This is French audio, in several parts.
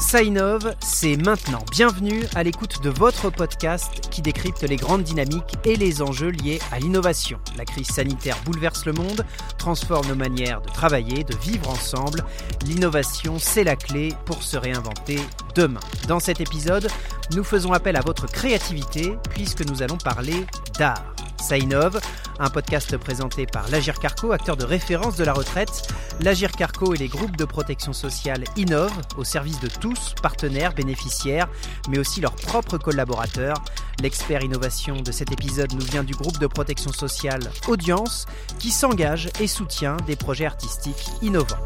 Ça innove, c'est maintenant. Bienvenue à l'écoute de votre podcast qui décrypte les grandes dynamiques et les enjeux liés à l'innovation. La crise sanitaire bouleverse le monde, transforme nos manières de travailler, de vivre ensemble. L'innovation, c'est la clé pour se réinventer demain. Dans cet épisode, nous faisons appel à votre créativité puisque nous allons parler d'art. Ça innove, un podcast présenté par l'Agir Carco, acteur de référence de la retraite. L'Agir Carco et les groupes de protection sociale innovent au service de tous, partenaires, bénéficiaires, mais aussi leurs propres collaborateurs. L'expert innovation de cet épisode nous vient du groupe de protection sociale Audience, qui s'engage et soutient des projets artistiques innovants.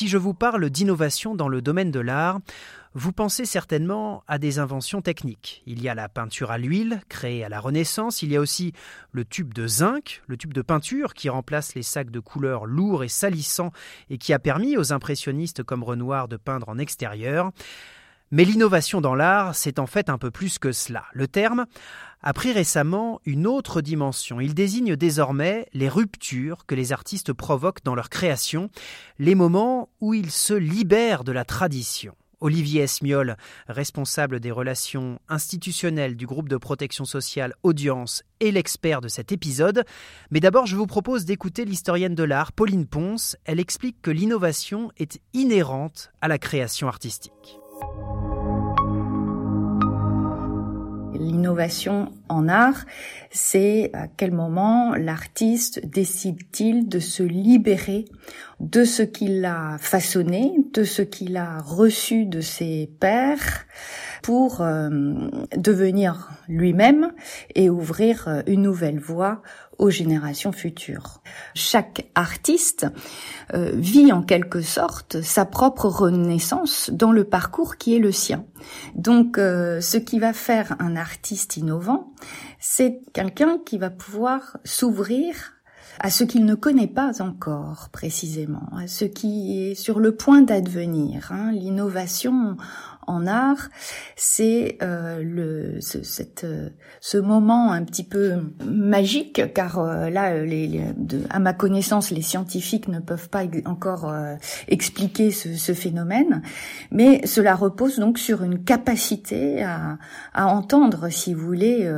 Si je vous parle d'innovation dans le domaine de l'art, vous pensez certainement à des inventions techniques. Il y a la peinture à l'huile, créée à la Renaissance, il y a aussi le tube de zinc, le tube de peinture qui remplace les sacs de couleurs lourds et salissants et qui a permis aux impressionnistes comme Renoir de peindre en extérieur. Mais l'innovation dans l'art, c'est en fait un peu plus que cela. Le terme a pris récemment une autre dimension. Il désigne désormais les ruptures que les artistes provoquent dans leur création, les moments où ils se libèrent de la tradition. Olivier Esmiol, responsable des relations institutionnelles du groupe de protection sociale Audience et l'expert de cet épisode. Mais d'abord, je vous propose d'écouter l'historienne de l'art, Pauline Ponce. Elle explique que l'innovation est inhérente à la création artistique. L'innovation en art, c'est à quel moment l'artiste décide-t-il de se libérer de ce qu'il a façonné, de ce qu'il a reçu de ses pères, pour euh, devenir lui-même et ouvrir euh, une nouvelle voie aux générations futures. Chaque artiste euh, vit en quelque sorte sa propre renaissance dans le parcours qui est le sien. Donc ce qui va faire un artiste innovant, c'est quelqu'un qui va pouvoir s'ouvrir à ce qu'il ne connaît pas encore précisément, à ce qui est sur le point d'advenir. Hein. L'innovation en art, c'est euh, le ce, cette, euh, ce moment un petit peu magique, car euh, là, les, à ma connaissance, les scientifiques ne peuvent pas encore expliquer ce, ce, phénomène, mais cela repose donc sur une capacité à, à entendre, si vous voulez,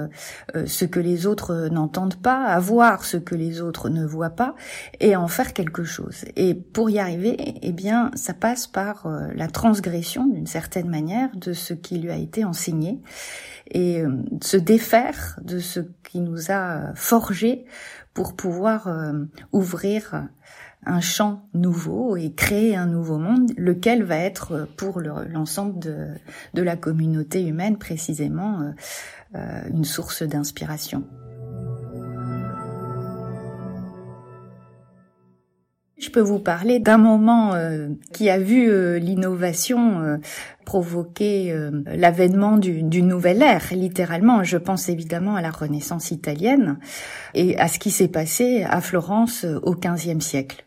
ce que les autres n'entendent pas, à voir ce que les autres ne voient pas, et en faire quelque chose. Et pour y arriver, eh bien, ça passe par la transgression d'une certaine manière de ce qui lui a été enseigné et euh, se défaire de ce qui nous a forgé pour pouvoir euh, ouvrir un champ nouveau et créer un nouveau monde, lequel va être pour l'ensemble de, la communauté humaine précisément euh, une source d'inspiration. Je peux vous parler d'un moment euh, qui a vu euh, l'innovation euh, provoquer l'avènement d'une nouvelle ère, littéralement. Je pense évidemment à la Renaissance italienne et à ce qui s'est passé à Florence au XVe siècle.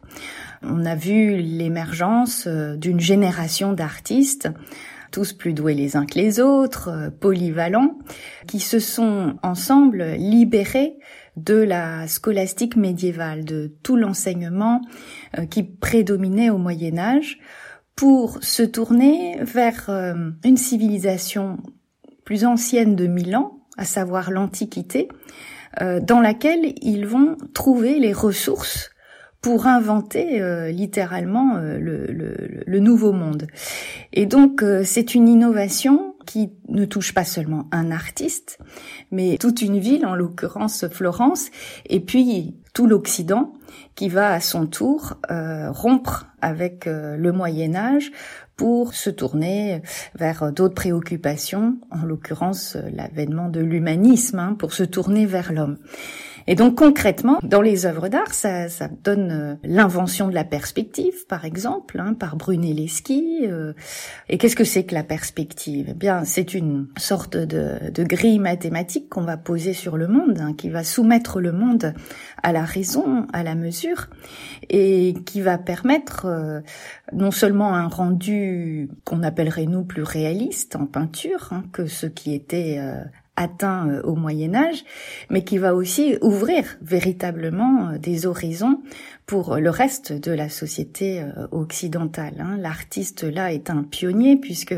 On a vu l'émergence d'une génération d'artistes tous plus doués les uns que les autres, polyvalents, qui se sont ensemble libérés de la scolastique médiévale, de tout l'enseignement euh, qui prédominait au Moyen Âge, pour se tourner vers euh, une civilisation plus ancienne de mille ans, à savoir l'Antiquité, euh, dans laquelle ils vont trouver les ressources pour inventer littéralement le, le, nouveau monde. Et donc c'est une innovation qui ne touche pas seulement un artiste, mais toute une ville, en l'occurrence Florence, et puis tout l'Occident, qui va à son tour euh, rompre avec euh, le Moyen Âge pour se tourner vers d'autres préoccupations, en l'occurrence l'avènement de l'humanisme, hein, pour se tourner vers l'homme. Et donc concrètement, dans les œuvres d'art, ça, ça donne euh, l'invention de la perspective, par exemple, hein, par Brunelleschi. Euh, et qu'est-ce que c'est que la perspective? Eh bien, c'est une sorte de, de grille mathématique qu'on va poser sur le monde, hein, qui va soumettre le monde à la raison, à la mesure, et qui va permettre euh, non seulement un rendu qu'on appellerait nous plus réaliste en peinture hein, que ce qui était atteint au Moyen Âge, mais qui va aussi ouvrir véritablement des horizons pour le reste de la société euh, occidentale. Hein. L'artiste là est un pionnier puisque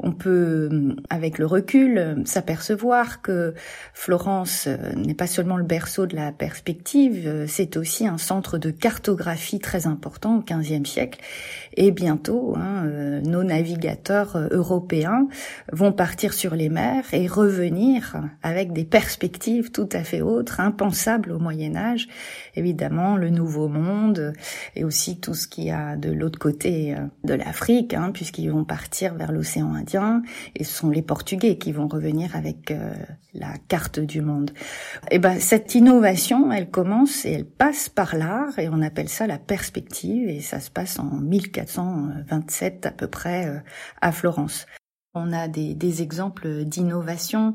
on peut, euh, avec le recul, euh, s'apercevoir que Florence n'est pas seulement le berceau de la perspective, c'est aussi un centre de cartographie très important au XVe siècle. Et bientôt, hein, nos navigateurs européens vont partir sur les mers et revenir avec des perspectives tout à fait autres, impensables au Moyen Âge. Évidemment, le Nouveau Monde et aussi tout ce qu'il y a de l'autre côté euh, de l'Afrique, hein, puisqu'ils vont partir vers l'océan Indien et ce sont les Portugais qui vont revenir avec euh, la carte du monde. Et eh ben cette innovation, elle commence et elle passe par l'art et on appelle ça la perspective et ça se passe en 1427 à peu près euh, à Florence. On a des, exemples d'innovation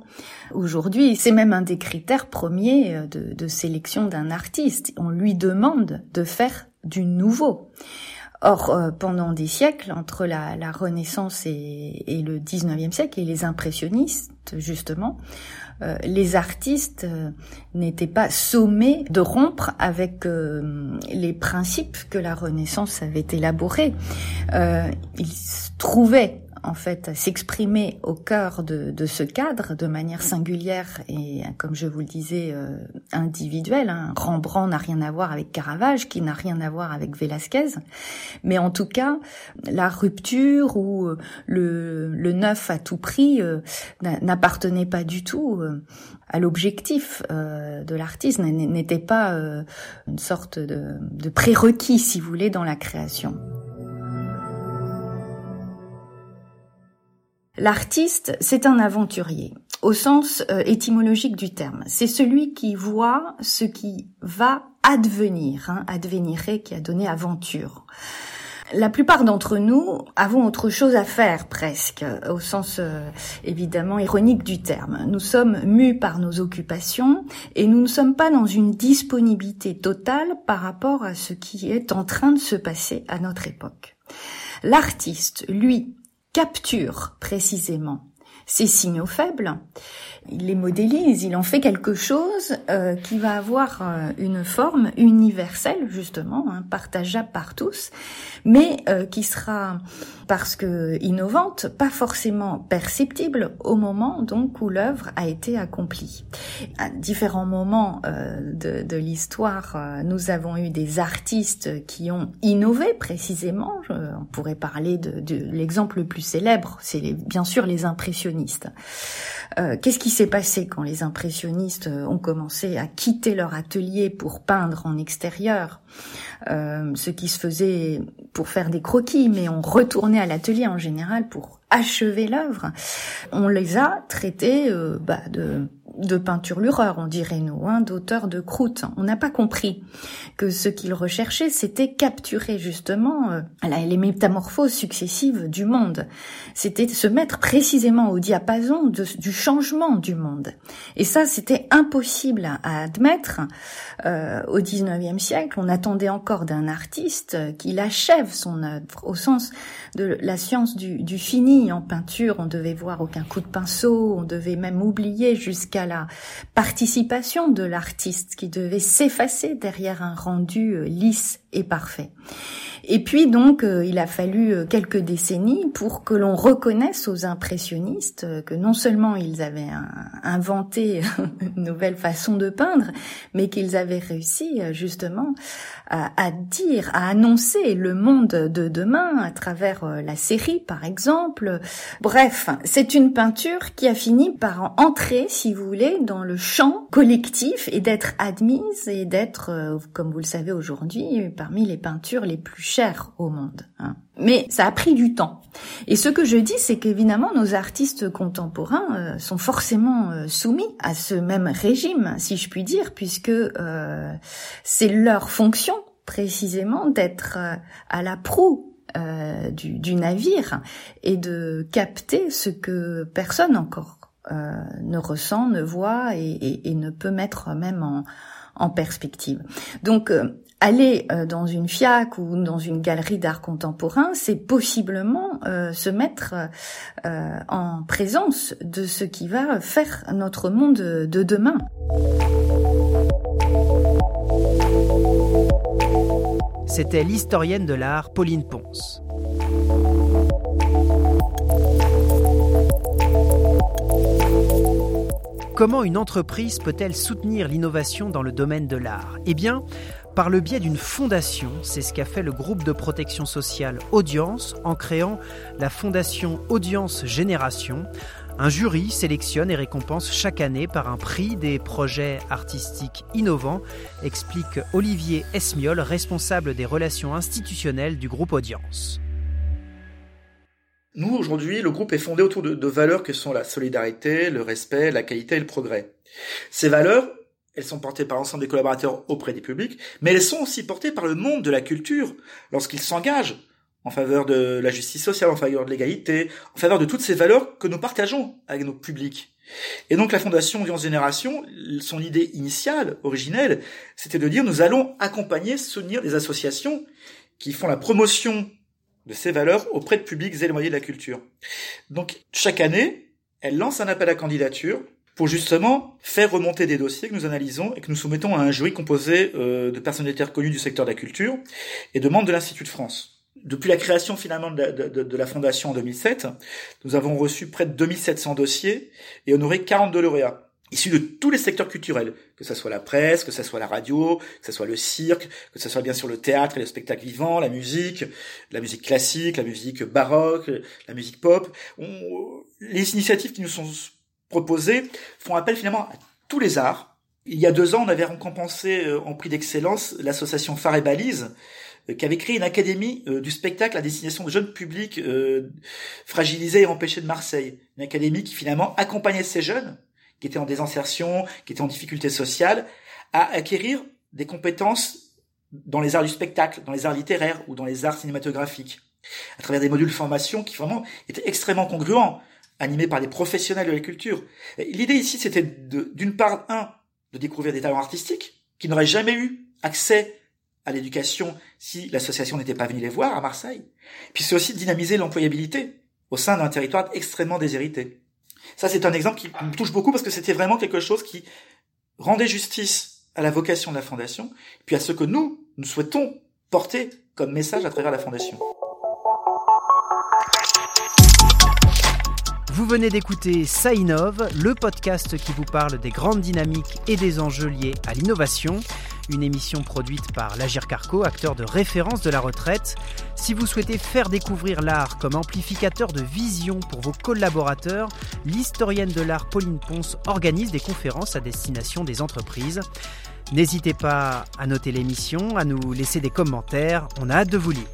aujourd'hui. C'est même un des critères premiers euh, de, de sélection d'un artiste. On lui demande de faire du nouveau. Or, euh, pendant des siècles, entre la, Renaissance et, et, le 19e siècle, et les impressionnistes, justement, euh, les artistes n'étaient pas sommés de rompre avec les principes que la Renaissance avait élaborés. ils trouvaient en fait s'exprimer au cœur de, de, ce cadre de manière singulière et comme je vous le disais euh, individuelle. Hein. Rembrandt n'a rien à voir avec Caravage, qui n'a rien à voir avec Velázquez, mais en tout cas la rupture ou euh, le, le neuf à tout prix euh, n'appartenait pas du tout euh, à l'objectif de l'artiste, n'était pas une sorte de, de prérequis, si vous voulez, dans la création. L'artiste, c'est un aventurier, au sens euh, étymologique du terme. C'est celui qui voit ce qui va advenir, hein, qui a donné aventure. La plupart d'entre nous avons autre chose à faire presque, au sens euh, évidemment ironique du terme. Nous sommes mus par nos occupations et nous ne sommes pas dans une disponibilité totale par rapport à ce qui est en train de se passer à notre époque. L'artiste, lui, capture précisément ces signaux faibles, il les modélise, il en fait quelque chose euh, qui va avoir euh, une forme universelle justement, hein, partageable par tous, mais euh, qui sera parce que innovante, pas forcément perceptible au moment donc où l'œuvre a été accomplie. À différents moments de, de l'histoire, nous avons eu des artistes qui ont innové précisément. on pourrait parler de, de l'exemple le plus célèbre, c'est bien sûr les impressionnistes. Euh, qu'est-ce qui s'est passé quand les impressionnistes euh, ont commencé à quitter leur atelier pour peindre en extérieur euh, Ce qui se faisait pour faire des croquis, mais on retournait à l'atelier en général pour achever l'œuvre. On les a traités bah, de de peinture-lureur, on dirait nous, hein, d'auteur de croûte. On n'a pas compris que ce qu'il recherchait, c'était capturer justement euh, les métamorphoses successives du monde. C'était se mettre précisément au diapason du changement du monde. Et ça, c'était impossible à, admettre euh, au XIXe siècle. On attendait encore d'un artiste qu'il achève son œuvre, au sens de la science du, du fini en peinture. On devait voir aucun coup de pinceau, on devait même oublier jusqu'à la participation de l'artiste qui devait s'effacer derrière un rendu euh, lisse et parfait. Et puis donc, euh, il a fallu euh, quelques décennies pour que l'on reconnaisse aux impressionnistes que non seulement ils avaient inventé une nouvelle façon de peindre, mais qu'ils avaient réussi justement à, dire, à annoncer le monde de demain à travers la série, par exemple. Bref, c'est une peinture qui a fini par entrer, si vous voulez, dans le champ collectif et d'être admise et d'être, euh, comme vous le savez aujourd'hui, parmi les peintures les plus chères au monde. Hein. Mais ça a pris du temps. Et ce que je dis, c'est qu'évidemment, nos artistes contemporains euh, sont forcément euh, soumis à ce même régime, si je puis dire, puisque c'est leur fonction précisément d'être à la proue du, navire et de capter ce que personne encore euh, ne ressent, ne voit et, ne peut mettre même en, perspective. Donc, euh, aller euh, dans une FIAC ou dans une galerie d'art contemporain, c'est possiblement euh, se mettre euh, en présence de ce qui va faire notre monde de demain. C'était l'historienne de l'art Pauline Ponce. Comment une entreprise peut-elle soutenir l'innovation dans le domaine de l'art? Eh bien, par le biais d'une fondation, c'est ce qu'a fait le groupe de protection sociale Audience en créant la fondation Audience Génération. Un jury sélectionne et récompense chaque année par un prix des projets artistiques innovants, explique Olivier Esmiol, responsable des relations institutionnelles du groupe Audience. Nous, aujourd'hui, le groupe est fondé autour de, valeurs que sont la solidarité, le respect, la qualité et le progrès. Ces valeurs, elles sont portées par l'ensemble des collaborateurs auprès des publics, mais elles sont aussi portées par le monde de la culture lorsqu'ils s'engagent en faveur de la justice sociale, en faveur de l'égalité, en faveur de toutes ces valeurs que nous partageons avec nos publics. Et donc la Fondation Audience Génération, son idée initiale, originelle, c'était de dire nous allons accompagner, soutenir des associations qui font la promotion de ces valeurs auprès de publics éloignés de la culture. Donc chaque année, elle lance un appel à candidature pour justement faire remonter des dossiers que nous analysons et que nous soumettons à un jury composé euh, de personnalités reconnues du secteur de la culture et de membres de l'Institut de France. Depuis la création finalement de la, fondation en 2007, nous avons reçu près de 2700 dossiers et honoré 42 lauréats issus de tous les secteurs culturels, que ce soit la presse, que ce soit la radio, que ce soit le cirque, que ce soit bien sûr le théâtre et le spectacle vivant, la musique, la musique classique, la musique baroque, la musique pop. les initiatives qui nous sont proposées font appel finalement à tous les arts. Il y a deux ans, on avait récompensé euh, en prix d'excellence l'association Phare et Balise, euh, qui avait créé une académie euh, du spectacle à destination de jeunes publics fragilisés et empêchés de Marseille. Une académie qui finalement accompagnait ces jeunes qui étaient en désinsertion, qui étaient en difficulté sociale, à acquérir des compétences dans les arts du spectacle, dans les arts littéraires ou dans les arts cinématographiques, à travers des modules de formation qui vraiment étaient extrêmement congruents, animés par des professionnels de la culture. L'idée ici, c'était d'une part, un, de découvrir des talents artistiques qui n'auraient jamais eu accès à l'éducation si l'association n'était pas venue les voir à Marseille. Puis c'est aussi de dynamiser l'employabilité au sein d'un territoire extrêmement déshérité. Ça, c'est un exemple qui me touche beaucoup parce que c'était vraiment quelque chose qui rendait justice à la vocation de la Fondation, puis à ce que nous, nous souhaitons porter comme message à travers la Fondation. Vous venez d'écouter Ça innove, le podcast qui vous parle des grandes dynamiques et des enjeux liés à l'innovation une émission produite par l'Agir Carco, acteur de référence de la retraite. Si vous souhaitez faire découvrir l'art comme amplificateur de vision pour vos collaborateurs, l'historienne de l'art Pauline Ponce organise des conférences à destination des entreprises. N'hésitez pas à noter l'émission, à nous laisser des commentaires, on a hâte de vous lire.